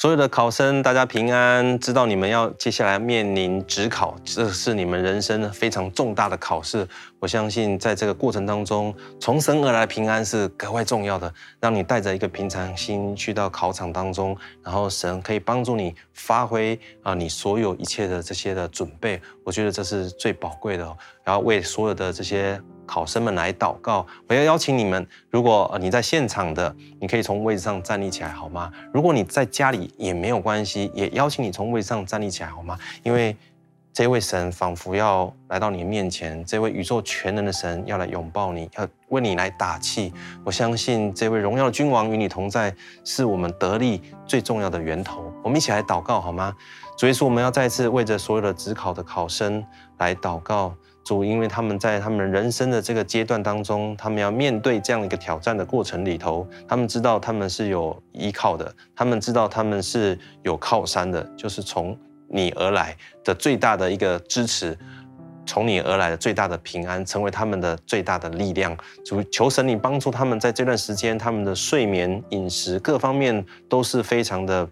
所有的考生，大家平安。知道你们要接下来面临职考，这是你们人生非常重大的考试。我相信在这个过程当中，从神而来平安是格外重要的。让你带着一个平常心去到考场当中，然后神可以帮助你发挥啊，你所有一切的这些的准备。我觉得这是最宝贵的。然后为所有的这些。考生们来祷告，我要邀请你们。如果你在现场的，你可以从位置上站立起来，好吗？如果你在家里也没有关系，也邀请你从位置上站立起来，好吗？因为这位神仿佛要来到你的面前，这位宇宙全能的神要来拥抱你，要为你来打气。我相信这位荣耀的君王与你同在，是我们得力最重要的源头。我们一起来祷告，好吗？主耶稣，我们要再次为着所有的职考的考生来祷告。因为他们在他们人生的这个阶段当中，他们要面对这样一个挑战的过程里头，他们知道他们是有依靠的，他们知道他们是有靠山的，就是从你而来的最大的一个支持。从你而来的最大的平安，成为他们的最大的力量。主，求神你帮助他们，在这段时间，他们的睡眠、饮食各方面都是非常的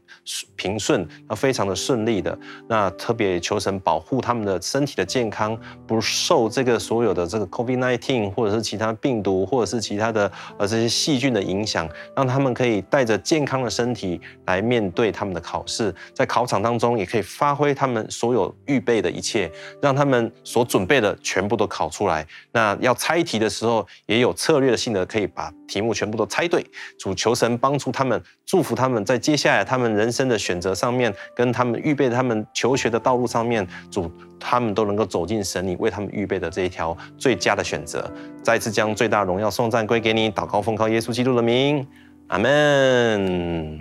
平顺，啊，非常的顺利的。那特别求神保护他们的身体的健康，不受这个所有的这个 COVID-19 或者是其他病毒，或者是其他的呃这些细菌的影响，让他们可以带着健康的身体来面对他们的考试，在考场当中也可以发挥他们所有预备的一切，让他们所准备的全部都考出来，那要猜题的时候也有策略性的，可以把题目全部都猜对。主求神帮助他们，祝福他们在接下来他们人生的选择上面，跟他们预备他们求学的道路上面，主他们都能够走进神你为他们预备的这一条最佳的选择。再次将最大荣耀颂赞归给你，祷告奉靠耶稣基督的名，阿门。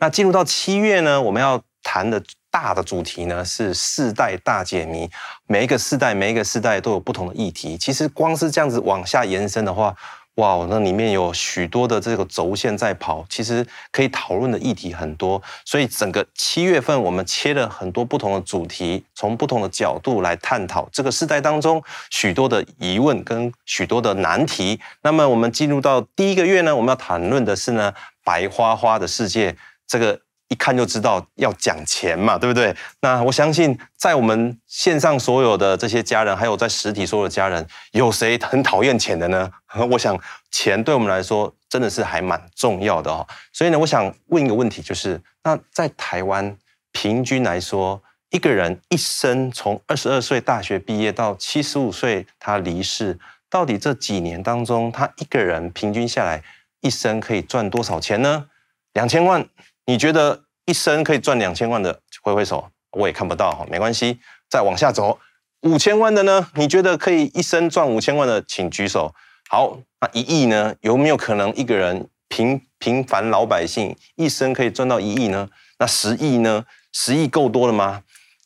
那进入到七月呢，我们要谈的。大的主题呢是世代大解谜，每一个世代，每一个世代都有不同的议题。其实光是这样子往下延伸的话，哇，那里面有许多的这个轴线在跑，其实可以讨论的议题很多。所以整个七月份我们切了很多不同的主题，从不同的角度来探讨这个世代当中许多的疑问跟许多的难题。那么我们进入到第一个月呢，我们要谈论的是呢白花花的世界这个。一看就知道要讲钱嘛，对不对？那我相信，在我们线上所有的这些家人，还有在实体所有的家人，有谁很讨厌钱的呢？我想，钱对我们来说真的是还蛮重要的哦。所以呢，我想问一个问题，就是那在台湾平均来说，一个人一生从二十二岁大学毕业到七十五岁他离世，到底这几年当中，他一个人平均下来一生可以赚多少钱呢？两千万。你觉得一生可以赚两千万的挥挥手，我也看不到哈，没关系，再往下走，五千万的呢？你觉得可以一生赚五千万的，请举手。好，那一亿呢？有没有可能一个人平平凡老百姓一生可以赚到一亿呢？那十亿呢？十亿够多了吗？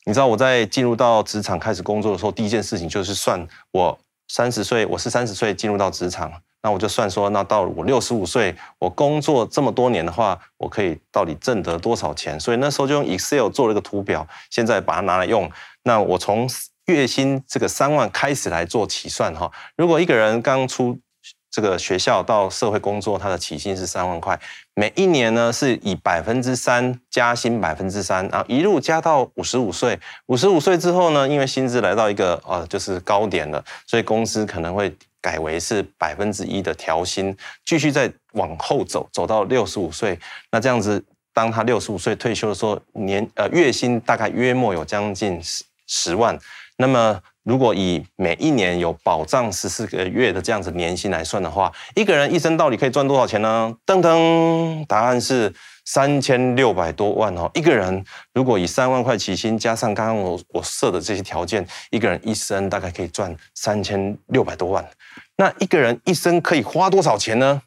你知道我在进入到职场开始工作的时候，第一件事情就是算我三十岁，我是三十岁进入到职场。那我就算说，那到我六十五岁，我工作这么多年的话，我可以到底挣得多少钱？所以那时候就用 Excel 做了一个图表，现在把它拿来用。那我从月薪这个三万开始来做起算哈。如果一个人刚出这个学校到社会工作，他的起薪是三万块，每一年呢是以百分之三加薪百分之三，然后一路加到五十五岁。五十五岁之后呢，因为薪资来到一个呃就是高点了，所以公司可能会。改为是百分之一的调薪，继续再往后走，走到六十五岁。那这样子，当他六十五岁退休的时候，年呃月薪大概约莫有将近十十万。那么如果以每一年有保障十四个月的这样子年薪来算的话，一个人一生到底可以赚多少钱呢？噔噔，答案是。三千六百多万哦，一个人如果以三万块起薪，加上刚刚我我设的这些条件，一个人一生大概可以赚三千六百多万。那一个人一生可以花多少钱呢？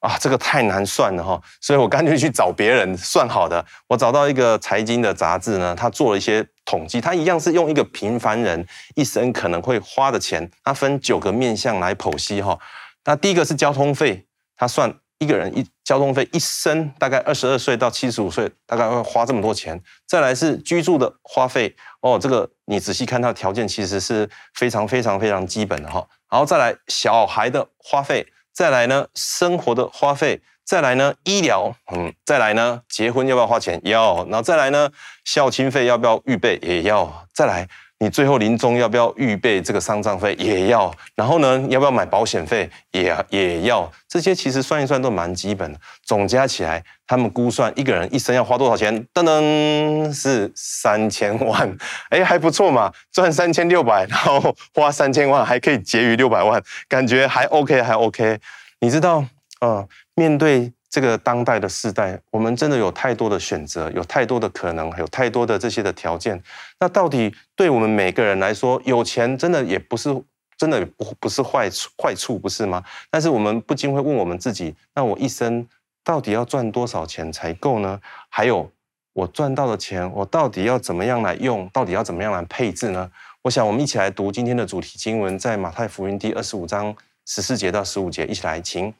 啊，这个太难算了哈，所以我干脆去找别人算好的。我找到一个财经的杂志呢，他做了一些统计，他一样是用一个平凡人一生可能会花的钱，他分九个面向来剖析哈。那第一个是交通费，他算。一个人一交通费一生大概二十二岁到七十五岁，大概会花这么多钱。再来是居住的花费哦，这个你仔细看它的条件，其实是非常非常非常基本的哈。然后再来小孩的花费，再来呢生活的花费，再来呢，医疗，嗯，再来呢，结婚要不要花钱？要，然后再来呢，孝亲费要不要预备？也要，再来。你最后临终要不要预备这个丧葬费？也要。然后呢，要不要买保险费？也也要。这些其实算一算都蛮基本的。总加起来，他们估算一个人一生要花多少钱？噔噔，是三千万。哎，还不错嘛，赚三千六百，然后花三千万，还可以结余六百万，感觉还 OK，还 OK。你知道，嗯，面对。这个当代的世代，我们真的有太多的选择，有太多的可能，有太多的这些的条件。那到底对我们每个人来说，有钱真的也不是真的不不是坏处坏处，不是吗？但是我们不禁会问我们自己：那我一生到底要赚多少钱才够呢？还有，我赚到的钱，我到底要怎么样来用？到底要怎么样来配置呢？我想，我们一起来读今天的主题经文，在马太福音第二十五章十四节到十五节，一起来，请。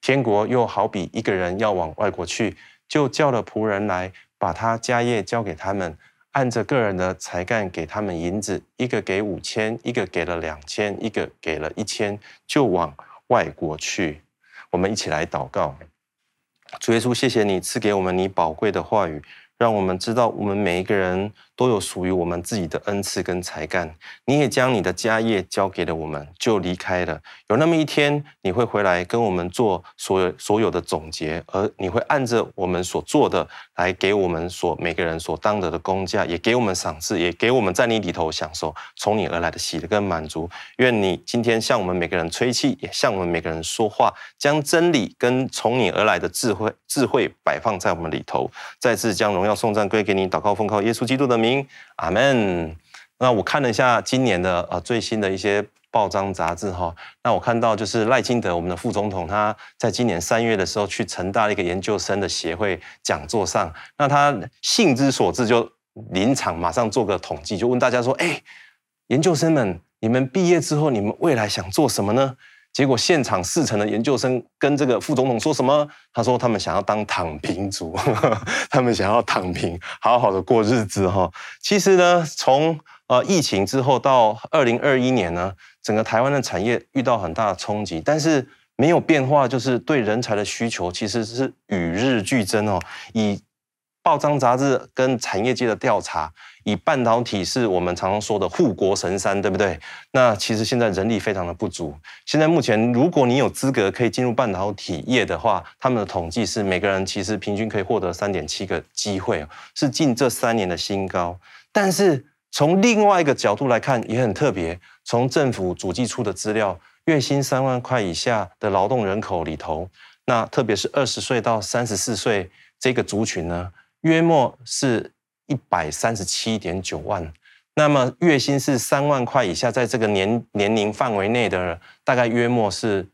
天国又好比一个人要往外国去，就叫了仆人来，把他家业交给他们，按着个人的才干给他们银子，一个给五千，一个给了两千，一个给了一千，就往外国去。我们一起来祷告，主耶稣，谢谢你赐给我们你宝贵的话语。让我们知道，我们每一个人都有属于我们自己的恩赐跟才干。你也将你的家业交给了我们，就离开了。有那么一天，你会回来跟我们做所有所有的总结，而你会按着我们所做的来给我们所每个人所当得的工价，也给我们赏赐，也给我们在你里头享受从你而来的喜乐跟满足。愿你今天向我们每个人吹气，也向我们每个人说话，将真理跟从你而来的智慧智慧摆放在我们里头，再次将荣。耀颂赞归给你，祷告奉靠耶稣基督的名，阿门。那我看了一下今年的呃最新的一些报章杂志哈，那我看到就是赖清德我们的副总统，他在今年三月的时候去成大一个研究生的协会讲座上，那他兴之所至就临场马上做个统计，就问大家说：哎，研究生们，你们毕业之后，你们未来想做什么呢？结果现场四成的研究生跟这个副总统说什么？他说他们想要当躺平族，他们想要躺平，好好的过日子哈。其实呢，从呃疫情之后到二零二一年呢，整个台湾的产业遇到很大的冲击，但是没有变化，就是对人才的需求其实是与日俱增哦。以报章杂志跟产业界的调查，以半导体是我们常常说的护国神山，对不对？那其实现在人力非常的不足。现在目前，如果你有资格可以进入半导体业的话，他们的统计是每个人其实平均可以获得三点七个机会，是近这三年的新高。但是从另外一个角度来看，也很特别。从政府主计处的资料，月薪三万块以下的劳动人口里头，那特别是二十岁到三十四岁这个族群呢，约莫是一百三十七点九万，那么月薪是三万块以下，在这个年年龄范围内的，大概约莫是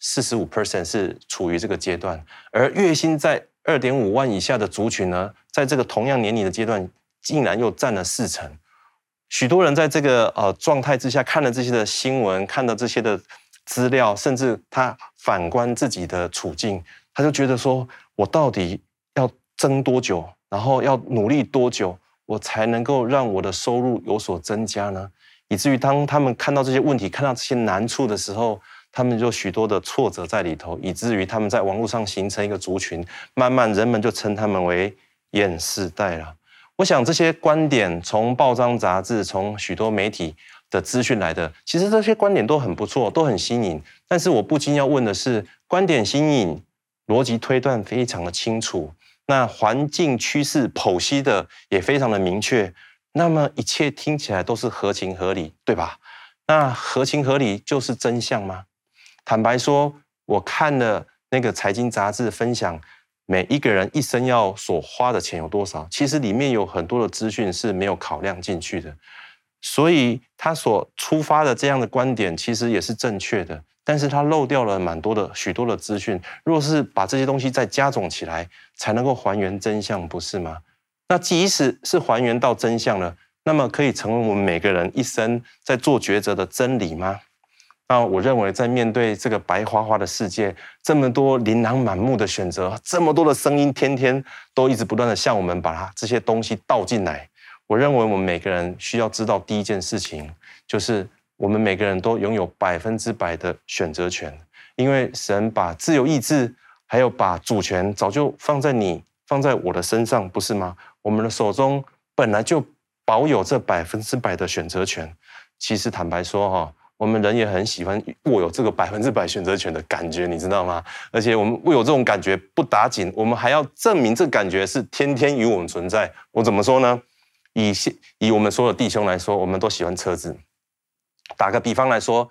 四十五 percent 是处于这个阶段，而月薪在二点五万以下的族群呢，在这个同样年龄的阶段，竟然又占了四成。许多人在这个呃状态之下，看了这些的新闻，看到这些的资料，甚至他反观自己的处境，他就觉得说，我到底争多久，然后要努力多久，我才能够让我的收入有所增加呢？以至于当他们看到这些问题、看到这些难处的时候，他们就许多的挫折在里头，以至于他们在网络上形成一个族群，慢慢人们就称他们为“厌世代”了。我想这些观点从报章杂志、从许多媒体的资讯来的，其实这些观点都很不错，都很新颖。但是我不禁要问的是，观点新颖。逻辑推断非常的清楚，那环境趋势剖析的也非常的明确，那么一切听起来都是合情合理，对吧？那合情合理就是真相吗？坦白说，我看了那个财经杂志分享，每一个人一生要所花的钱有多少，其实里面有很多的资讯是没有考量进去的，所以他所出发的这样的观点其实也是正确的。但是它漏掉了蛮多的许多的资讯，若是把这些东西再加总起来，才能够还原真相，不是吗？那即使是还原到真相了，那么可以成为我们每个人一生在做抉择的真理吗？那我认为，在面对这个白花花的世界，这么多琳琅满目的选择，这么多的声音，天天都一直不断的向我们把它这些东西倒进来，我认为我们每个人需要知道第一件事情就是。我们每个人都拥有百分之百的选择权，因为神把自由意志还有把主权早就放在你、放在我的身上，不是吗？我们的手中本来就保有这百分之百的选择权。其实坦白说，哈，我们人也很喜欢握有这个百分之百选择权的感觉，你知道吗？而且我们握有这种感觉不打紧，我们还要证明这感觉是天天与我们存在。我怎么说呢？以现以我们所有弟兄来说，我们都喜欢车子。打个比方来说。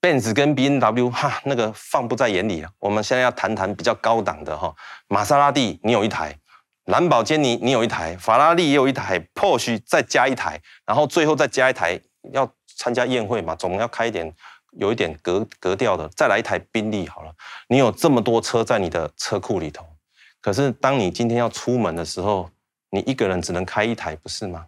Benz 跟 BMW 哈，那个放不在眼里啊。我们现在要谈谈比较高档的哈，玛莎拉蒂你有一台，兰博基尼你有一台，法拉利也有一台，Porsche 再加一台，然后最后再加一台，要参加宴会嘛，总要开一点有一点格格调的，再来一台宾利好了。你有这么多车在你的车库里头，可是当你今天要出门的时候，你一个人只能开一台，不是吗？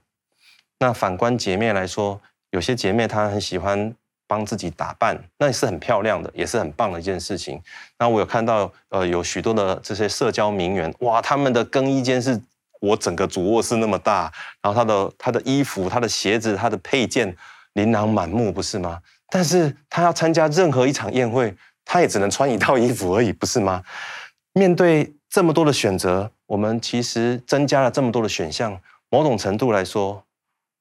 那反观洁面来说，有些姐妹她很喜欢。帮自己打扮，那也是很漂亮的，也是很棒的一件事情。那我有看到，呃，有许多的这些社交名媛，哇，他们的更衣间是我整个主卧室那么大，然后他的他的衣服、他的鞋子、他的配件琳琅满目，不是吗？但是他要参加任何一场宴会，他也只能穿一套衣服而已，不是吗？面对这么多的选择，我们其实增加了这么多的选项，某种程度来说，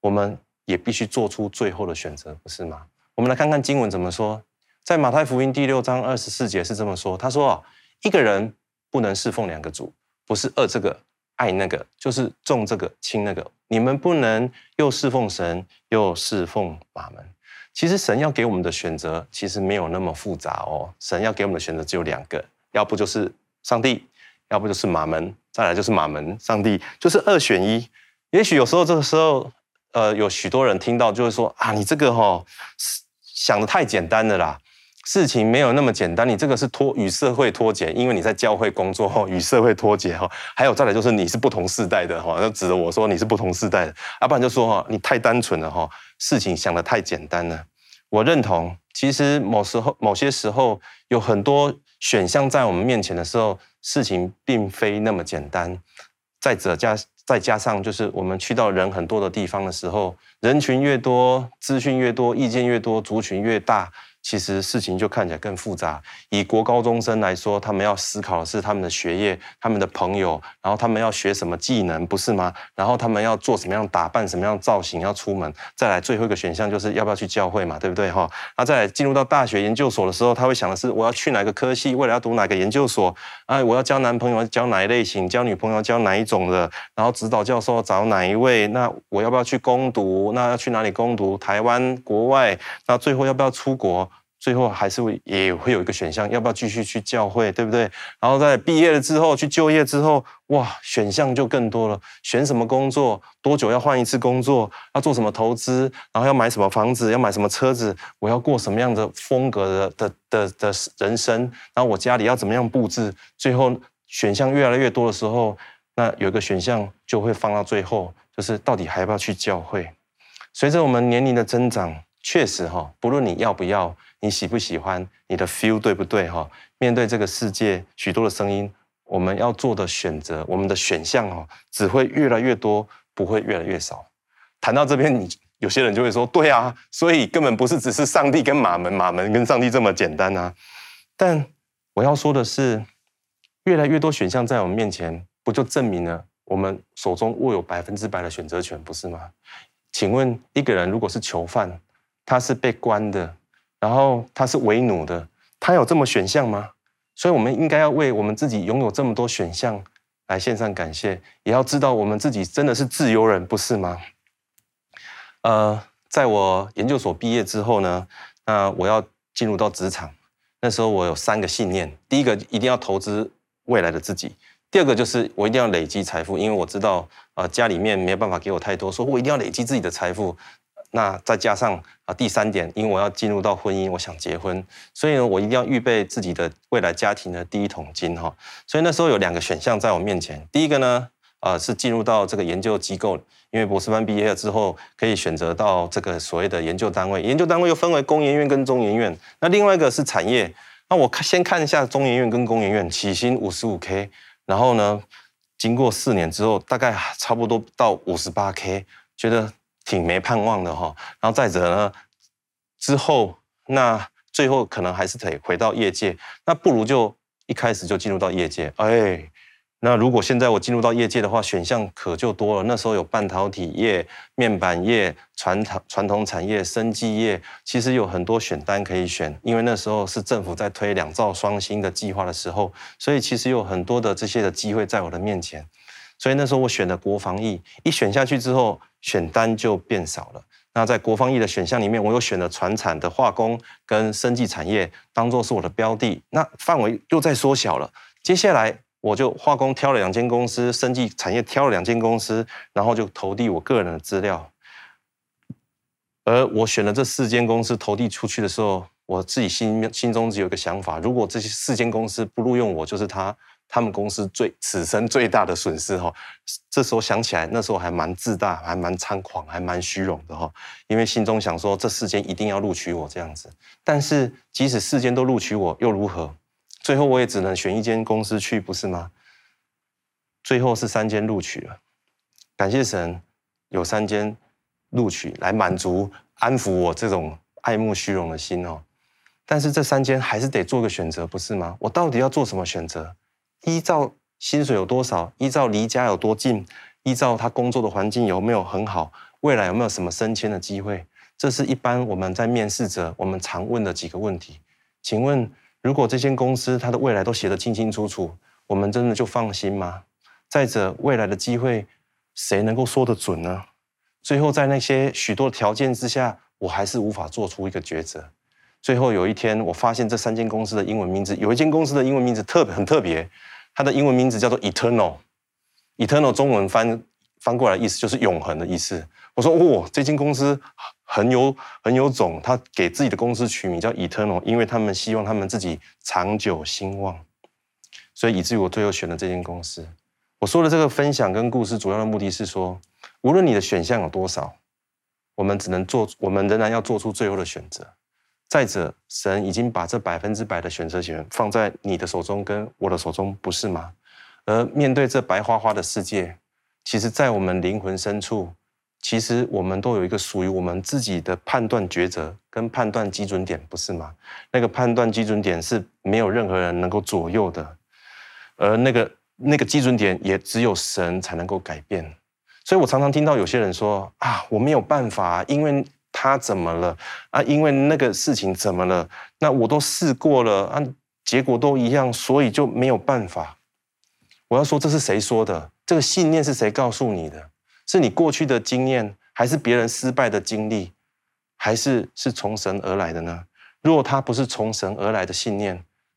我们也必须做出最后的选择，不是吗？我们来看看经文怎么说，在马太福音第六章二十四节是这么说：他说啊，一个人不能侍奉两个主，不是恶这个爱那个，就是重这个轻那个。你们不能又侍奉神又侍奉马门。其实神要给我们的选择其实没有那么复杂哦，神要给我们的选择只有两个，要不就是上帝，要不就是马门，再来就是马门上帝，就是二选一。也许有时候这个时候，呃，有许多人听到就会说啊，你这个哈、想得太简单了啦，事情没有那么简单。你这个是脱与社会脱节，因为你在教会工作后与社会脱节哈。还有再来就是你是不同世代的哈，那指着我说你是不同世代的，要不然就说哈你太单纯了哈，事情想得太简单了。我认同，其实某时候某些时候有很多选项在我们面前的时候，事情并非那么简单。再者加再加上就是我们去到人很多的地方的时候。人群越多，资讯越多，意见越多，族群越大。其实事情就看起来更复杂。以国高中生来说，他们要思考的是他们的学业、他们的朋友，然后他们要学什么技能，不是吗？然后他们要做什么样打扮、什么样造型，要出门。再来最后一个选项就是要不要去教会嘛，对不对哈？那再来进入到大学研究所的时候，他会想的是我要去哪个科系，未来要读哪个研究所？哎，我要交男朋友，交哪一类型？交女朋友，交哪一种的？然后指导教授找哪一位？那我要不要去攻读？那要去哪里攻读？台湾、国外？那最后要不要出国？最后还是会也会有一个选项，要不要继续去教会，对不对？然后在毕业了之后，去就业之后，哇，选项就更多了。选什么工作？多久要换一次工作？要做什么投资？然后要买什么房子？要买什么车子？我要过什么样的风格的的的的人生？然后我家里要怎么样布置？最后选项越来越多的时候，那有一个选项就会放到最后，就是到底还要不要去教会？随着我们年龄的增长，确实哈，不论你要不要。你喜不喜欢？你的 feel 对不对？哈，面对这个世界许多的声音，我们要做的选择，我们的选项哦，只会越来越多，不会越来越少。谈到这边，你有些人就会说：“对啊，所以根本不是只是上帝跟马门，马门跟上帝这么简单啊。”但我要说的是，越来越多选项在我们面前，不就证明了我们手中握有百分之百的选择权，不是吗？请问一个人如果是囚犯，他是被关的。然后他是为奴的，他有这么选项吗？所以，我们应该要为我们自己拥有这么多选项来献上感谢，也要知道我们自己真的是自由人，不是吗？呃，在我研究所毕业之后呢，那我要进入到职场，那时候我有三个信念：第一个，一定要投资未来的自己；第二个，就是我一定要累积财富，因为我知道，呃，家里面没有办法给我太多，所以我一定要累积自己的财富。那再加上啊，第三点，因为我要进入到婚姻，我想结婚，所以呢，我一定要预备自己的未来家庭的第一桶金哈。所以那时候有两个选项在我面前，第一个呢，呃，是进入到这个研究机构，因为博士班毕业了之后，可以选择到这个所谓的研究单位，研究单位又分为工研院跟中研院。那另外一个是产业，那我看先看一下中研院跟工研院，起薪五十五 K，然后呢，经过四年之后，大概差不多到五十八 K，觉得。挺没盼望的哈，然后再者呢，之后那最后可能还是得回到业界，那不如就一开始就进入到业界，哎。那如果现在我进入到业界的话，选项可就多了。那时候有半导体业、面板业、传统传统产业、生技业，其实有很多选单可以选。因为那时候是政府在推两兆双星的计划的时候，所以其实有很多的这些的机会在我的面前。所以那时候我选了国防役，一选下去之后，选单就变少了。那在国防役的选项里面，我又选了传产的化工跟生技产业当做是我的标的，那范围又再缩小了。接下来。我就化工挑了两间公司，生技产业挑了两间公司，然后就投递我个人的资料。而我选了这四间公司投递出去的时候，我自己心心中只有一个想法：如果这些四间公司不录用我，就是他他们公司最此生最大的损失哈。这时候想起来，那时候还蛮自大，还蛮猖狂，还蛮虚荣的哈。因为心中想说，这四间一定要录取我这样子。但是即使四间都录取我，又如何？最后我也只能选一间公司去，不是吗？最后是三间录取了，感谢神，有三间录取来满足、安抚我这种爱慕虚荣的心哦。但是这三间还是得做个选择，不是吗？我到底要做什么选择？依照薪水有多少，依照离家有多近，依照他工作的环境有没有很好，未来有没有什么升迁的机会？这是一般我们在面试者我们常问的几个问题。请问？如果这间公司它的未来都写得清清楚楚，我们真的就放心吗？再者，未来的机会谁能够说得准呢？最后在那些许多条件之下，我还是无法做出一个抉择。最后有一天，我发现这三间公司的英文名字，有一间公司的英文名字特别很特别，它的英文名字叫做 Eternal。Eternal 中文翻翻过来意思就是永恒的意思。我说哦，这间公司。很有很有种，他给自己的公司取名叫 Eternal，因为他们希望他们自己长久兴旺，所以以至于我最后选了这间公司。我说的这个分享跟故事，主要的目的是说，无论你的选项有多少，我们只能做，我们仍然要做出最后的选择。再者，神已经把这百分之百的选择权放在你的手中跟我的手中，不是吗？而面对这白花花的世界，其实，在我们灵魂深处。其实我们都有一个属于我们自己的判断抉择跟判断基准点，不是吗？那个判断基准点是没有任何人能够左右的，而那个那个基准点也只有神才能够改变。所以我常常听到有些人说啊，我没有办法，因为他怎么了啊？因为那个事情怎么了？那我都试过了啊，结果都一样，所以就没有办法。我要说，这是谁说的？这个信念是谁告诉你的？是你过去的经验，还是别人失败的经历，还是是从神而来的呢？如果它不是从神而来的信念，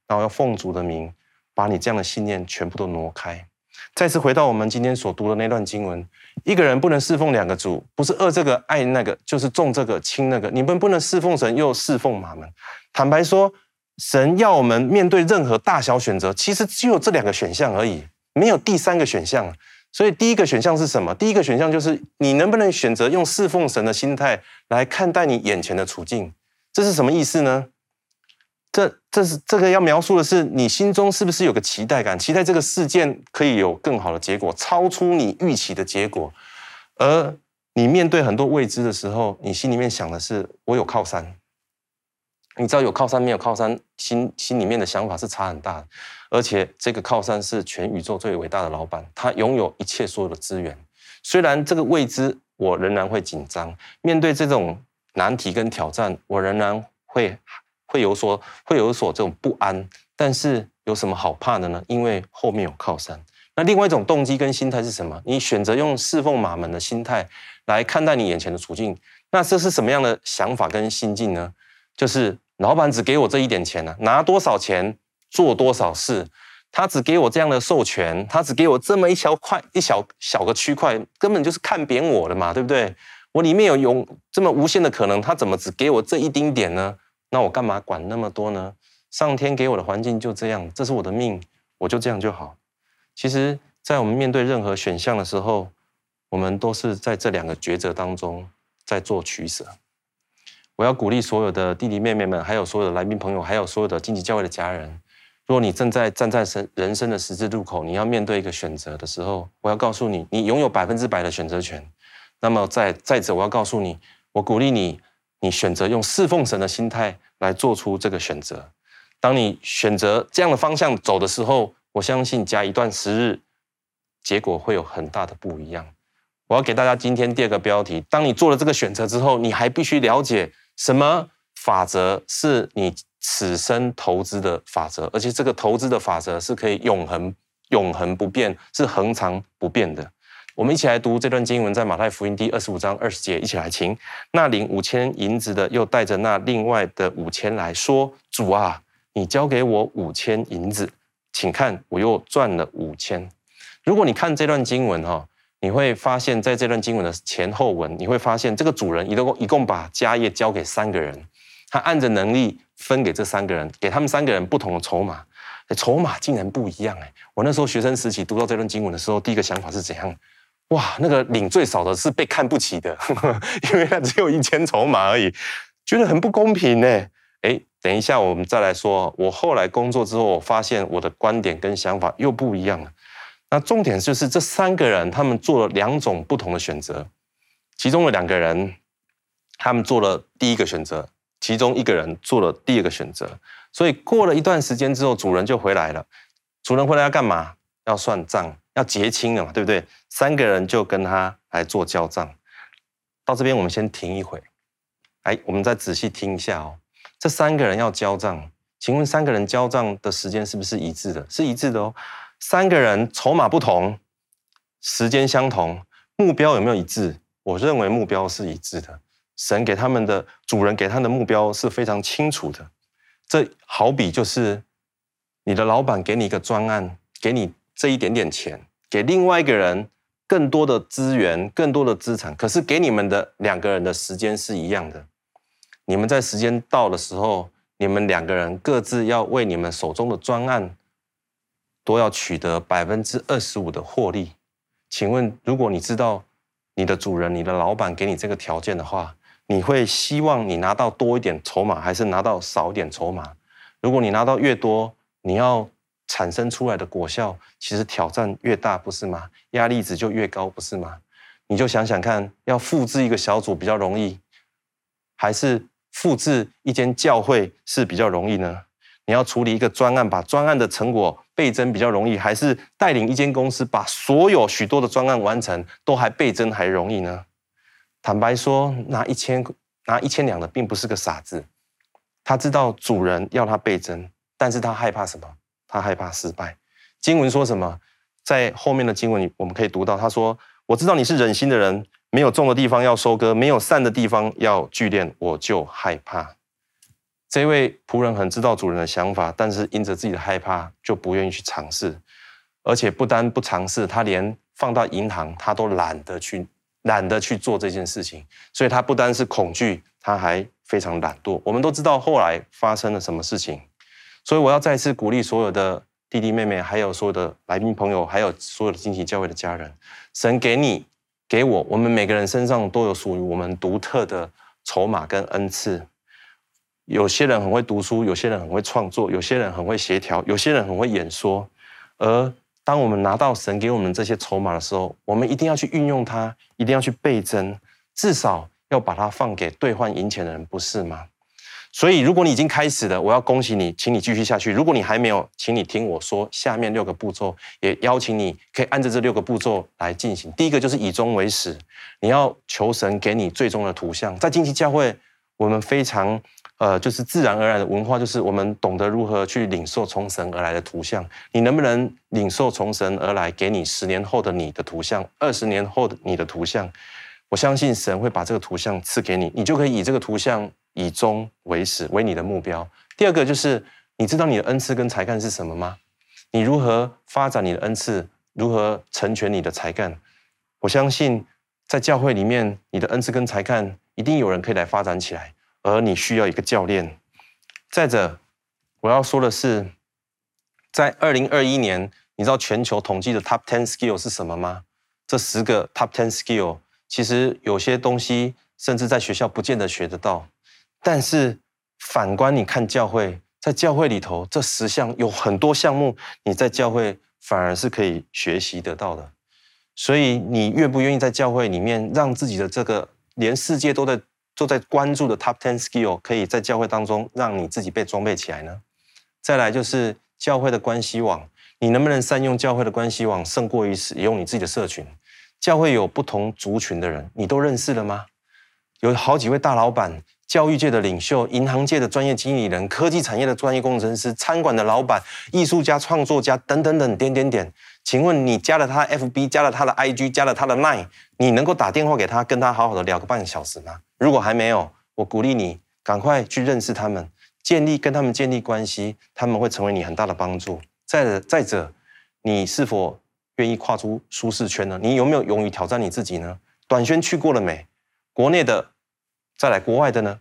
然后要奉主的名，把你这样的信念全部都挪开。再次回到我们今天所读的那段经文，一个人不能侍奉两个主，不是恶这个爱那个，就是重这个轻那个。你们不能侍奉神又侍奉马门。坦白说，神要我们面对任何大小选择，其实只有这两个选项而已，没有第三个选项。所以第一个选项是什么？第一个选项就是你能不能选择用侍奉神的心态来看待你眼前的处境？这是什么意思呢？这这是这个要描述的是你心中是不是有个期待感，期待这个事件可以有更好的结果，超出你预期的结果。而你面对很多未知的时候，你心里面想的是我有靠山。你知道有靠山没有靠山，心心里面的想法是差很大的。而且这个靠山是全宇宙最伟大的老板，他拥有一切所有的资源。虽然这个未知，我仍然会紧张。面对这种难题跟挑战，我仍然会会有所会有所这种不安。但是有什么好怕的呢？因为后面有靠山。那另外一种动机跟心态是什么？你选择用侍奉马门的心态来看待你眼前的处境，那这是什么样的想法跟心境呢？就是老板只给我这一点钱呢、啊，拿多少钱？做多少事，他只给我这样的授权，他只给我这么一小块一小小个区块，根本就是看扁我的嘛，对不对？我里面有有这么无限的可能，他怎么只给我这一丁点呢？那我干嘛管那么多呢？上天给我的环境就这样，这是我的命，我就这样就好。其实，在我们面对任何选项的时候，我们都是在这两个抉择当中在做取舍。我要鼓励所有的弟弟妹妹们，还有所有的来宾朋友，还有所有的荆棘教会的家人。如果你正在站在生人生的十字路口，你要面对一个选择的时候，我要告诉你，你拥有百分之百的选择权。那么再再者，我要告诉你，我鼓励你，你选择用侍奉神的心态来做出这个选择。当你选择这样的方向走的时候，我相信加一段时日，结果会有很大的不一样。我要给大家今天第二个标题：当你做了这个选择之后，你还必须了解什么法则是你此生投资的法则，而且这个投资的法则是可以永恒、永恒不变，是恒常不变的。我们一起来读这段经文，在马太福音第二十五章二十节，一起来请。那领五千银子的又带着那另外的五千来说：“主啊，你交给我五千银子，请看我又赚了五千。”如果你看这段经文哈，你会发现在这段经文的前后文，你会发现这个主人一共一共把家业交给三个人，他按着能力分给这三个人，给他们三个人不同的筹码，筹码竟然不一样哎！我那时候学生时期读到这段经文的时候，第一个想法是怎样？哇，那个领最少的是被看不起的，因为他只有一千筹码而已，觉得很不公平呢。哎，等一下我们再来说。我后来工作之后，我发现我的观点跟想法又不一样了。那重点就是这三个人，他们做了两种不同的选择。其中的两个人，他们做了第一个选择；其中一个人做了第二个选择。所以过了一段时间之后，主人就回来了。主人回来要干嘛？要算账。要结清了嘛，对不对？三个人就跟他来做交账。到这边我们先停一会，哎，我们再仔细听一下哦。这三个人要交账，请问三个人交账的时间是不是一致的？是一致的哦。三个人筹码不同，时间相同，目标有没有一致？我认为目标是一致的。神给他们的主人给他的目标是非常清楚的。这好比就是你的老板给你一个专案，给你。这一点点钱给另外一个人更多的资源、更多的资产，可是给你们的两个人的时间是一样的。你们在时间到的时候，你们两个人各自要为你们手中的专案都要取得百分之二十五的获利。请问，如果你知道你的主人、你的老板给你这个条件的话，你会希望你拿到多一点筹码，还是拿到少一点筹码？如果你拿到越多，你要。产生出来的果效，其实挑战越大，不是吗？压力值就越高，不是吗？你就想想看，要复制一个小组比较容易，还是复制一间教会是比较容易呢？你要处理一个专案，把专案的成果倍增比较容易，还是带领一间公司把所有许多的专案完成都还倍增还容易呢？坦白说，拿一千拿一千两的并不是个傻子，他知道主人要他倍增，但是他害怕什么？他害怕失败。经文说什么？在后面的经文里，我们可以读到，他说：“我知道你是忍心的人，没有种的地方要收割，没有散的地方要聚敛，我就害怕。”这位仆人很知道主人的想法，但是因着自己的害怕，就不愿意去尝试。而且不单不尝试，他连放到银行，他都懒得去，懒得去做这件事情。所以他不单是恐惧，他还非常懒惰。我们都知道后来发生了什么事情。所以我要再次鼓励所有的弟弟妹妹，还有所有的来宾朋友，还有所有的惊奇教会的家人，神给你、给我，我们每个人身上都有属于我们独特的筹码跟恩赐。有些人很会读书，有些人很会创作，有些人很会协调，有些人很会演说。而当我们拿到神给我们这些筹码的时候，我们一定要去运用它，一定要去倍增，至少要把它放给兑换银钱的人，不是吗？所以，如果你已经开始了，我要恭喜你，请你继续下去。如果你还没有，请你听我说下面六个步骤，也邀请你可以按照这六个步骤来进行。第一个就是以终为始，你要求神给你最终的图像。在近期教会，我们非常呃，就是自然而然的文化，就是我们懂得如何去领受从神而来的图像。你能不能领受从神而来给你十年后的你的图像，二十年后的你的图像？我相信神会把这个图像赐给你，你就可以以这个图像。以终为始为你的目标。第二个就是，你知道你的恩赐跟才干是什么吗？你如何发展你的恩赐？如何成全你的才干？我相信在教会里面，你的恩赐跟才干一定有人可以来发展起来，而你需要一个教练。再者，我要说的是，在二零二一年，你知道全球统计的 Top Ten Skill 是什么吗？这十个 Top Ten Skill，其实有些东西甚至在学校不见得学得到。但是反观你看教会，在教会里头，这十项有很多项目，你在教会反而是可以学习得到的。所以你愿不愿意在教会里面，让自己的这个连世界都在都在关注的 Top Ten Skill，可以在教会当中让你自己被装备起来呢？再来就是教会的关系网，你能不能善用教会的关系网，胜过于使用你自己的社群？教会有不同族群的人，你都认识了吗？有好几位大老板。教育界的领袖、银行界的专业经理人、科技产业的专业工程师、餐馆的老板、艺术家、创作家等等等点点点。请问你加了他 FB，加了他的 IG，加了他的 Line，你能够打电话给他，跟他好好的聊个半小时吗？如果还没有，我鼓励你赶快去认识他们，建立跟他们建立关系，他们会成为你很大的帮助。再，再者，你是否愿意跨出舒适圈呢？你有没有勇于挑战你自己呢？短宣去过了没？国内的。再来国外的呢？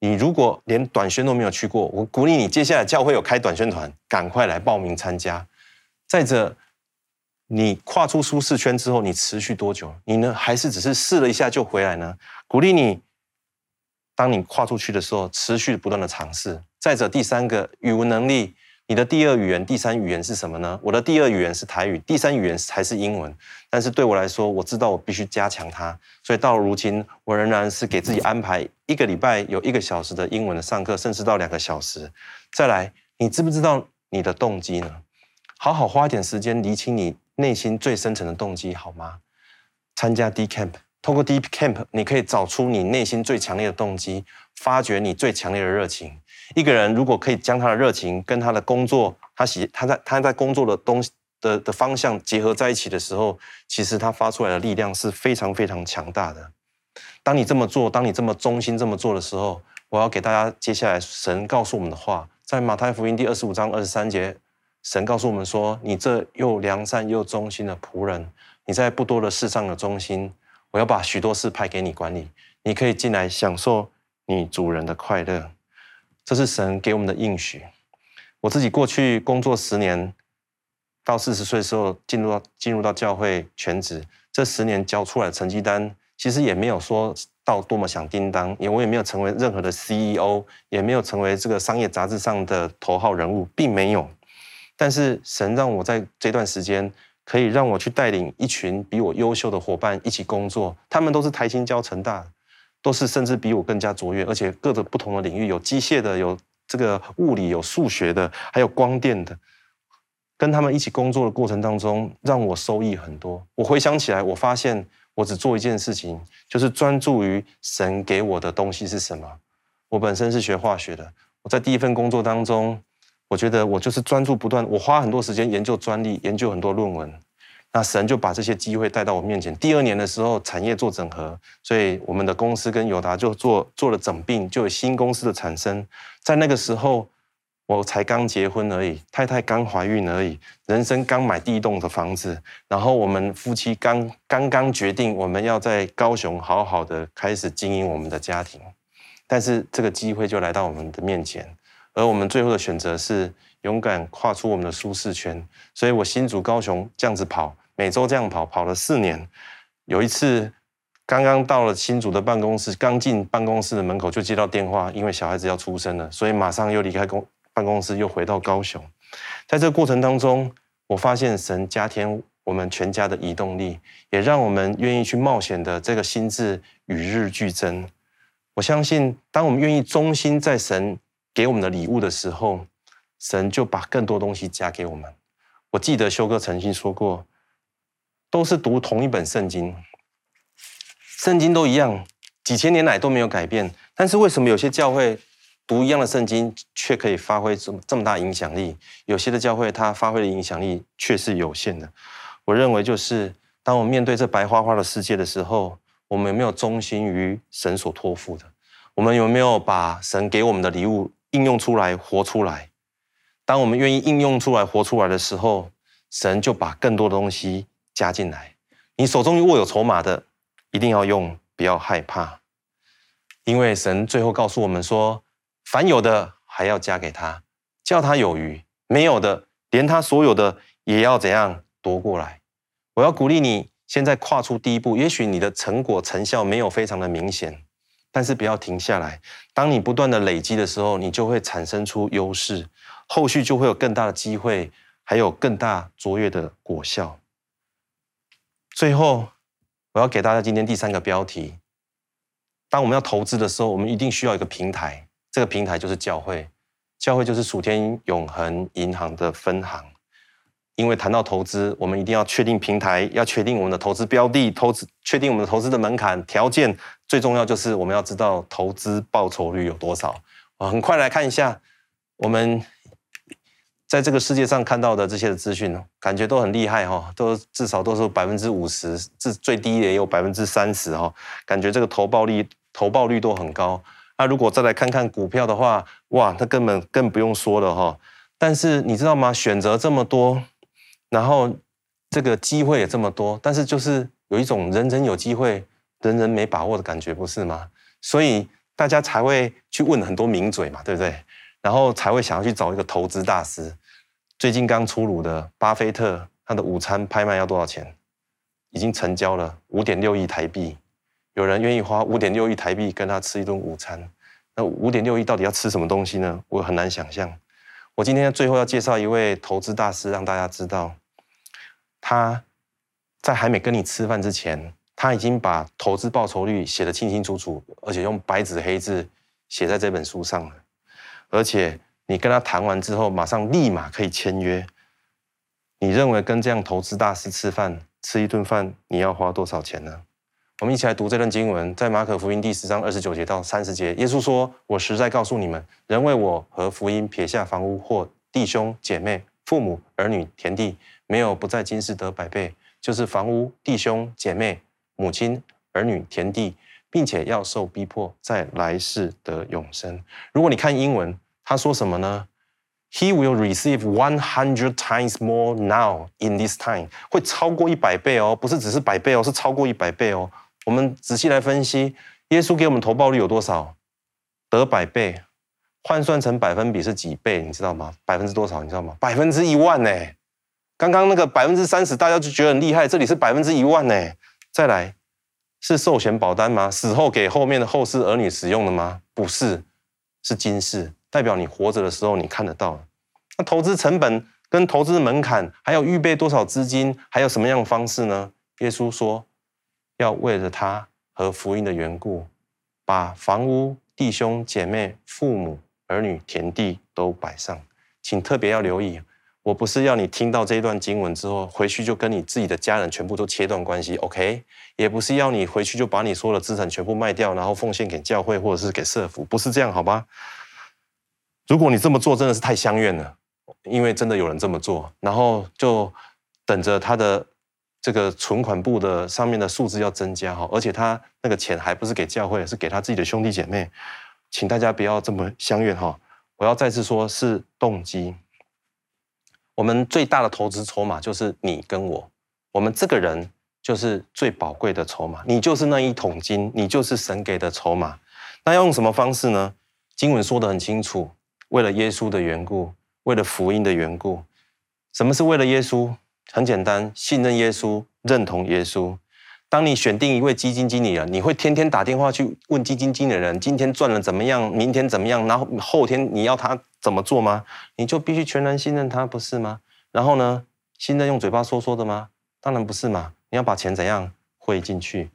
你如果连短宣都没有去过，我鼓励你接下来教会有开短宣团，赶快来报名参加。再者，你跨出舒适圈之后，你持续多久？你呢？还是只是试了一下就回来呢？鼓励你，当你跨出去的时候，持续不断的尝试。再者，第三个语文能力。你的第二语言、第三语言是什么呢？我的第二语言是台语，第三语言才是英文。但是对我来说，我知道我必须加强它，所以到如今，我仍然是给自己安排一个礼拜有一个小时的英文的上课，甚至到两个小时。再来，你知不知道你的动机呢？好好花一点时间厘清你内心最深层的动机，好吗？参加 D Camp，透过 D Camp，你可以找出你内心最强烈的动机，发掘你最强烈的热情。一个人如果可以将他的热情跟他的工作，他喜他在他在工作的东西的的方向结合在一起的时候，其实他发出来的力量是非常非常强大的。当你这么做，当你这么忠心这么做的时候，我要给大家接下来神告诉我们的话，在马太福音第二十五章二十三节，神告诉我们说：“你这又良善又忠心的仆人，你在不多的事上的忠心，我要把许多事派给你管理，你可以进来享受你主人的快乐。”这是神给我们的应许。我自己过去工作十年，到四十岁的时候进入到进入到教会全职，这十年交出来的成绩单，其实也没有说到多么响叮当，也我也没有成为任何的 CEO，也没有成为这个商业杂志上的头号人物，并没有。但是神让我在这段时间，可以让我去带领一群比我优秀的伙伴一起工作，他们都是台新交成大。都是甚至比我更加卓越，而且各个不同的领域，有机械的，有这个物理，有数学的，还有光电的。跟他们一起工作的过程当中，让我收益很多。我回想起来，我发现我只做一件事情，就是专注于神给我的东西是什么。我本身是学化学的，我在第一份工作当中，我觉得我就是专注不断，我花很多时间研究专利，研究很多论文。那神就把这些机会带到我面前。第二年的时候，产业做整合，所以我们的公司跟友达就做做了整并，就有新公司的产生。在那个时候，我才刚结婚而已，太太刚怀孕而已，人生刚买第一栋的房子，然后我们夫妻刚刚刚决定我们要在高雄好好的开始经营我们的家庭。但是这个机会就来到我们的面前，而我们最后的选择是勇敢跨出我们的舒适圈。所以我新竹高雄这样子跑。每周这样跑，跑了四年。有一次，刚刚到了新竹的办公室，刚进办公室的门口就接到电话，因为小孩子要出生了，所以马上又离开公办公室，又回到高雄。在这个过程当中，我发现神加添我们全家的移动力，也让我们愿意去冒险的这个心智与日俱增。我相信，当我们愿意忠心在神给我们的礼物的时候，神就把更多东西加给我们。我记得修哥曾经说过。都是读同一本圣经，圣经都一样，几千年来都没有改变。但是为什么有些教会读一样的圣经，却可以发挥这么这么大影响力？有些的教会它发挥的影响力却是有限的。我认为就是，当我们面对这白花花的世界的时候，我们有没有忠心于神所托付的？我们有没有把神给我们的礼物应用出来、活出来？当我们愿意应用出来、活出来的时候，神就把更多的东西。加进来，你手中握有筹码的，一定要用，不要害怕，因为神最后告诉我们说，凡有的还要加给他，叫他有余；没有的，连他所有的也要怎样夺过来。我要鼓励你，现在跨出第一步，也许你的成果成效没有非常的明显，但是不要停下来。当你不断的累积的时候，你就会产生出优势，后续就会有更大的机会，还有更大卓越的果效。最后，我要给大家今天第三个标题：当我们要投资的时候，我们一定需要一个平台。这个平台就是教会。教会就是属天永恒银行的分行。因为谈到投资，我们一定要确定平台，要确定我们的投资标的，投资确定我们的投资的门槛条件。最重要就是我们要知道投资报酬率有多少。我，很快来看一下我们。在这个世界上看到的这些的资讯，感觉都很厉害哈，都至少都是百分之五十，至最低也有百分之三十哈，感觉这个投报率投报率都很高。那如果再来看看股票的话，哇，那根本更不用说了哈。但是你知道吗？选择这么多，然后这个机会也这么多，但是就是有一种人人有机会，人人没把握的感觉，不是吗？所以大家才会去问很多名嘴嘛，对不对？然后才会想要去找一个投资大师。最近刚出炉的巴菲特，他的午餐拍卖要多少钱？已经成交了五点六亿台币。有人愿意花五点六亿台币跟他吃一顿午餐？那五点六亿到底要吃什么东西呢？我很难想象。我今天最后要介绍一位投资大师，让大家知道，他在还没跟你吃饭之前，他已经把投资报酬率写得清清楚楚，而且用白纸黑字写在这本书上了，而且。你跟他谈完之后，马上立马可以签约。你认为跟这样投资大师吃饭，吃一顿饭，你要花多少钱呢？我们一起来读这段经文，在马可福音第十章二十九节到三十节，耶稣说：“我实在告诉你们，人为我和福音撇下房屋或弟兄姐妹、父母儿女、田地，没有不在今世得百倍，就是房屋、弟兄姐妹、母亲、儿女、田地，并且要受逼迫，在来世得永生。”如果你看英文。他说什么呢？He will receive one hundred times more now in this time，会超过一百倍哦，不是只是百倍哦，是超过一百倍哦。我们仔细来分析，耶稣给我们投报率有多少？得百倍，换算成百分比是几倍？你知道吗？百分之多少？你知道吗？百分之一万呢。刚刚那个百分之三十，大家就觉得很厉害，这里是百分之一万呢。再来，是寿险保单吗？死后给后面的后世儿女使用的吗？不是，是今世。代表你活着的时候，你看得到。那投资成本跟投资门槛，还有预备多少资金，还有什么样的方式呢？耶稣说，要为了他和福音的缘故，把房屋、弟兄姐妹、父母、儿女、田地都摆上。请特别要留意，我不是要你听到这一段经文之后，回去就跟你自己的家人全部都切断关系，OK？也不是要你回去就把你所有的资产全部卖掉，然后奉献给教会或者是给社福，不是这样，好吧？如果你这么做，真的是太相怨了，因为真的有人这么做，然后就等着他的这个存款簿的上面的数字要增加哈，而且他那个钱还不是给教会，是给他自己的兄弟姐妹，请大家不要这么相怨哈。我要再次说，是动机。我们最大的投资筹码就是你跟我，我们这个人就是最宝贵的筹码，你就是那一桶金，你就是神给的筹码。那要用什么方式呢？经文说得很清楚。为了耶稣的缘故，为了福音的缘故，什么是为了耶稣？很简单，信任耶稣，认同耶稣。当你选定一位基金经理人，你会天天打电话去问基金经理人，今天赚了怎么样？明天怎么样？然后后天你要他怎么做吗？你就必须全然信任他，不是吗？然后呢，信任用嘴巴说说的吗？当然不是嘛！你要把钱怎样汇进去？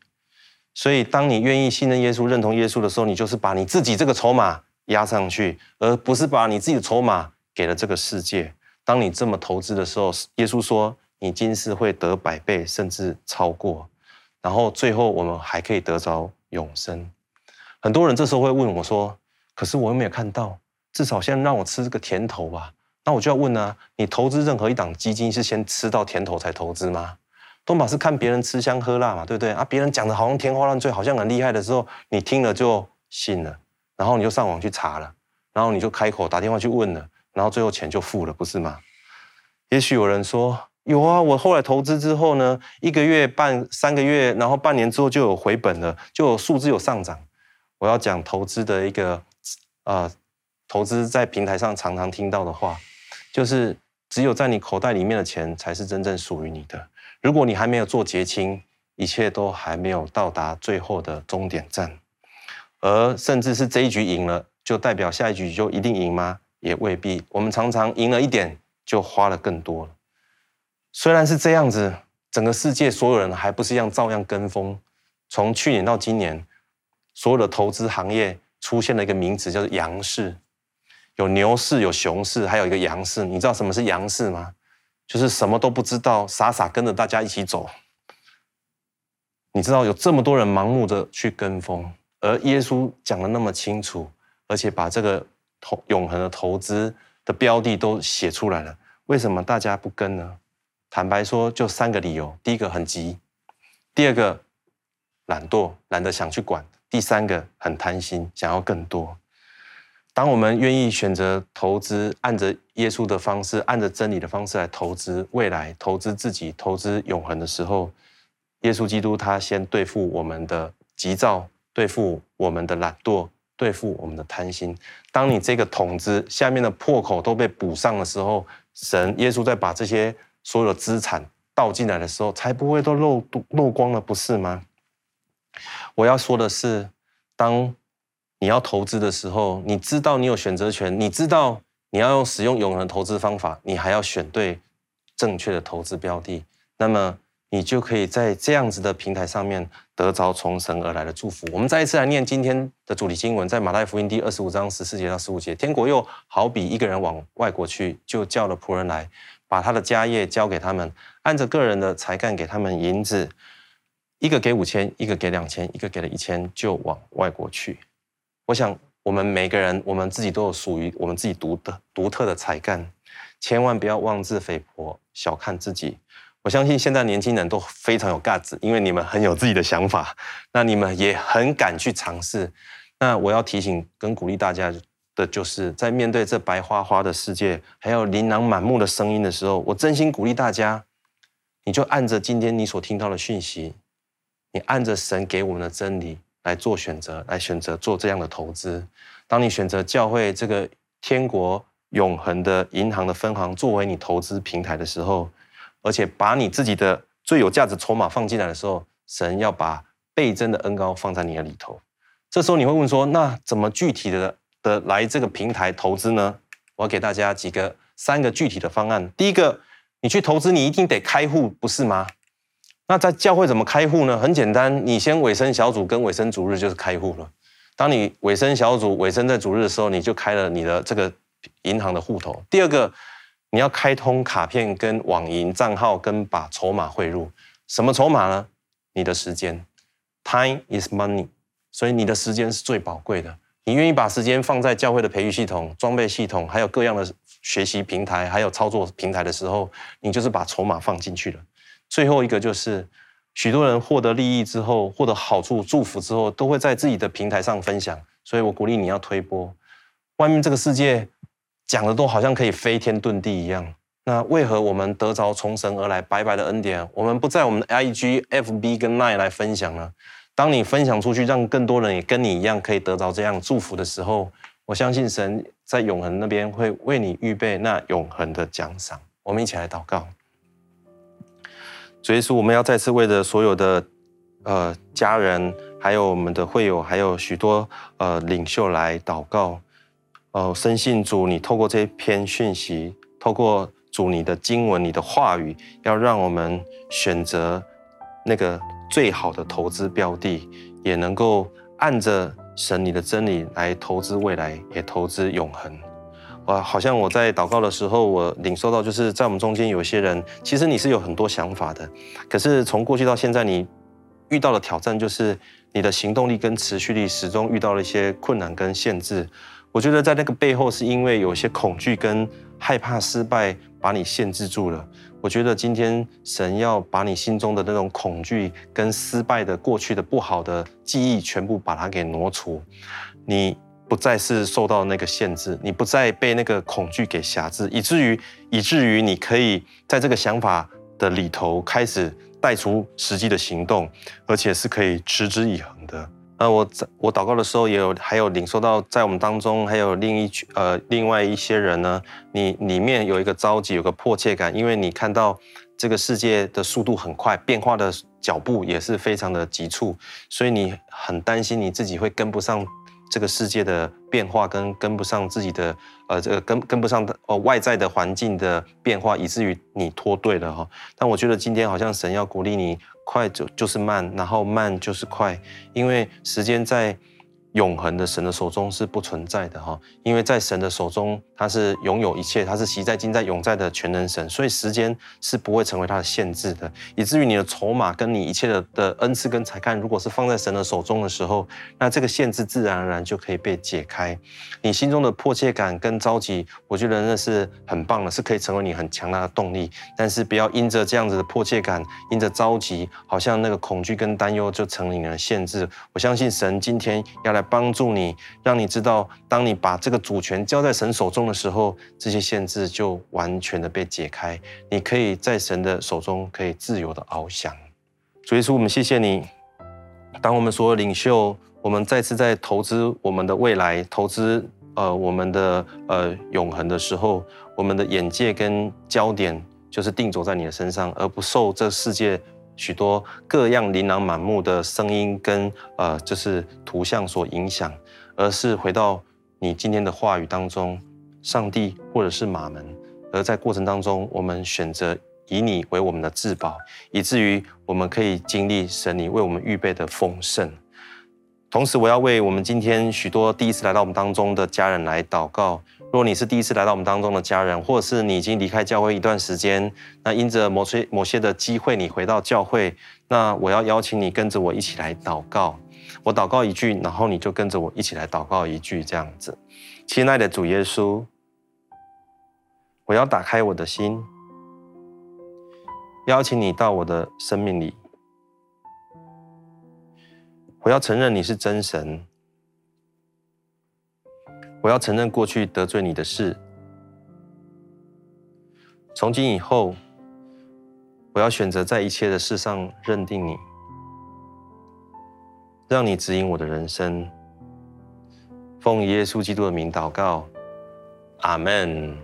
所以，当你愿意信任耶稣、认同耶稣的时候，你就是把你自己这个筹码。压上去，而不是把你自己的筹码给了这个世界。当你这么投资的时候，耶稣说你今世会得百倍，甚至超过。然后最后我们还可以得着永生。很多人这时候会问我说：“可是我又没有看到，至少先让我吃这个甜头吧。”那我就要问、啊：你投资任何一档基金是先吃到甜头才投资吗？多半是看别人吃香喝辣嘛，对不对啊？别人讲的好像天花乱坠，好像很厉害的时候，你听了就信了。然后你就上网去查了，然后你就开口打电话去问了，然后最后钱就付了，不是吗？也许有人说有啊，我后来投资之后呢，一个月、半三个月，然后半年之后就有回本了，就有数字有上涨。我要讲投资的一个呃，投资在平台上常常听到的话，就是只有在你口袋里面的钱才是真正属于你的。如果你还没有做结清，一切都还没有到达最后的终点站。而甚至是这一局赢了，就代表下一局就一定赢吗？也未必。我们常常赢了一点，就花了更多了。虽然是这样子，整个世界所有人还不是一样，照样跟风。从去年到今年，所有的投资行业出现了一个名词，叫做“羊市”。有牛市，有熊市，还有一个羊市。你知道什么是羊市吗？就是什么都不知道，傻傻跟着大家一起走。你知道有这么多人盲目的去跟风，而耶稣讲的那么清楚，而且把这个投永恒的投资的标的都写出来了，为什么大家不跟呢？坦白说，就三个理由：第一个很急，第二个懒惰，懒得想去管；第三个很贪心，想要更多。当我们愿意选择投资，按着耶稣的方式，按着真理的方式来投资未来，投资自己，投资永恒的时候，耶稣基督他先对付我们的急躁，对付我们的懒惰，对付我们的贪心。当你这个桶子下面的破口都被补上的时候，神耶稣再把这些所有的资产倒进来的时候，才不会都漏漏光了，不是吗？我要说的是，当。你要投资的时候，你知道你有选择权，你知道你要用使用永恒投资方法，你还要选对正确的投资标的，那么你就可以在这样子的平台上面得着从神而来的祝福。我们再一次来念今天的主题经文，在马太福音第二十五章十四节到十五节，天国又好比一个人往外国去，就叫了仆人来，把他的家业交给他们，按着个人的才干给他们银子，一个给五千，一个给两千，一个给了一千，就往外国去。我想，我们每个人，我们自己都有属于我们自己独的、独特的才干，千万不要妄自菲薄，小看自己。我相信现在年轻人都非常有 guts，因为你们很有自己的想法，那你们也很敢去尝试。那我要提醒跟鼓励大家的，就是在面对这白花花的世界，还有琳琅满目的声音的时候，我真心鼓励大家，你就按着今天你所听到的讯息，你按着神给我们的真理。来做选择，来选择做这样的投资。当你选择教会这个天国永恒的银行的分行作为你投资平台的时候，而且把你自己的最有价值筹码放进来的时候，神要把倍增的恩膏放在你的里头。这时候你会问说：那怎么具体的的来这个平台投资呢？我要给大家几个三个具体的方案。第一个，你去投资，你一定得开户，不是吗？那在教会怎么开户呢？很简单，你先委身小组跟委身主日就是开户了。当你委身小组、委身在主日的时候，你就开了你的这个银行的户头。第二个，你要开通卡片跟网银账号，跟把筹码汇入。什么筹码呢？你的时间，Time is money，所以你的时间是最宝贵的。你愿意把时间放在教会的培育系统、装备系统，还有各样的学习平台，还有操作平台的时候，你就是把筹码放进去了。最后一个就是，许多人获得利益之后，获得好处、祝福之后，都会在自己的平台上分享。所以我鼓励你要推波。外面这个世界讲的都好像可以飞天遁地一样，那为何我们得着从神而来白白的恩典，我们不在我们的 IG、FB 跟 Line 来分享呢？当你分享出去，让更多人也跟你一样可以得到这样祝福的时候，我相信神在永恒那边会为你预备那永恒的奖赏。我们一起来祷告。所以说，我们要再次为着所有的呃家人，还有我们的会友，还有许多呃领袖来祷告。呃，深信主，你透过这篇讯息，透过主你的经文、你的话语，要让我们选择那个最好的投资标的，也能够按着神你的真理来投资未来，也投资永恒。我好像我在祷告的时候，我领受到就是在我们中间有些人，其实你是有很多想法的，可是从过去到现在，你遇到的挑战就是你的行动力跟持续力始终遇到了一些困难跟限制。我觉得在那个背后是因为有些恐惧跟害怕失败把你限制住了。我觉得今天神要把你心中的那种恐惧跟失败的过去的不好的记忆全部把它给挪除，你。不再是受到那个限制，你不再被那个恐惧给辖制，以至于以至于你可以在这个想法的里头开始带出实际的行动，而且是可以持之以恒的。呃，我在我祷告的时候也有还有领受到，在我们当中还有另一群呃另外一些人呢，你里面有一个着急，有个迫切感，因为你看到这个世界的速度很快，变化的脚步也是非常的急促，所以你很担心你自己会跟不上。这个世界的变化跟跟不上自己的，呃，这个跟跟不上的哦外在的环境的变化，以至于你脱队了哈。但我觉得今天好像神要鼓励你，快就就是慢，然后慢就是快，因为时间在永恒的神的手中是不存在的哈，因为在神的手中，他是拥有一切，他是昔在、今在、永在的全能神，所以时间是不会成为他的限制的，以至于你的筹码跟你一切的的恩赐跟才干，如果是放在神的手中的时候，那这个限制自然而然就可以被解开。你心中的迫切感跟着急，我觉得那是很棒的，是可以成为你很强大的动力。但是不要因着这样子的迫切感，因着着急，好像那个恐惧跟担忧就成了你的限制。我相信神今天要来。帮助你，让你知道，当你把这个主权交在神手中的时候，这些限制就完全的被解开。你可以在神的手中，可以自由的翱翔。主耶稣，我们谢谢你。当我们所有领袖，我们再次在投资我们的未来，投资呃我们的呃永恒的时候，我们的眼界跟焦点就是定着在你的身上，而不受这世界。许多各样琳琅满目的声音跟呃，就是图像所影响，而是回到你今天的话语当中，上帝或者是马门，而在过程当中，我们选择以你为我们的至宝，以至于我们可以经历神你为我们预备的丰盛。同时，我要为我们今天许多第一次来到我们当中的家人来祷告。如果你是第一次来到我们当中的家人，或者是你已经离开教会一段时间，那因着某些某些的机会，你回到教会，那我要邀请你跟着我一起来祷告。我祷告一句，然后你就跟着我一起来祷告一句，这样子。亲爱的主耶稣，我要打开我的心，邀请你到我的生命里。我要承认你是真神。我要承认过去得罪你的事，从今以后，我要选择在一切的事上认定你，让你指引我的人生。奉耶稣基督的名祷告，阿门。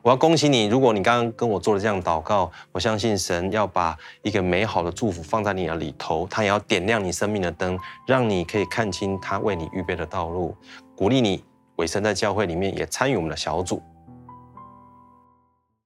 我要恭喜你，如果你刚刚跟我做了这样祷告，我相信神要把一个美好的祝福放在你的里头，他也要点亮你生命的灯，让你可以看清他为你预备的道路。鼓励你委身在教会里面，也参与我们的小组。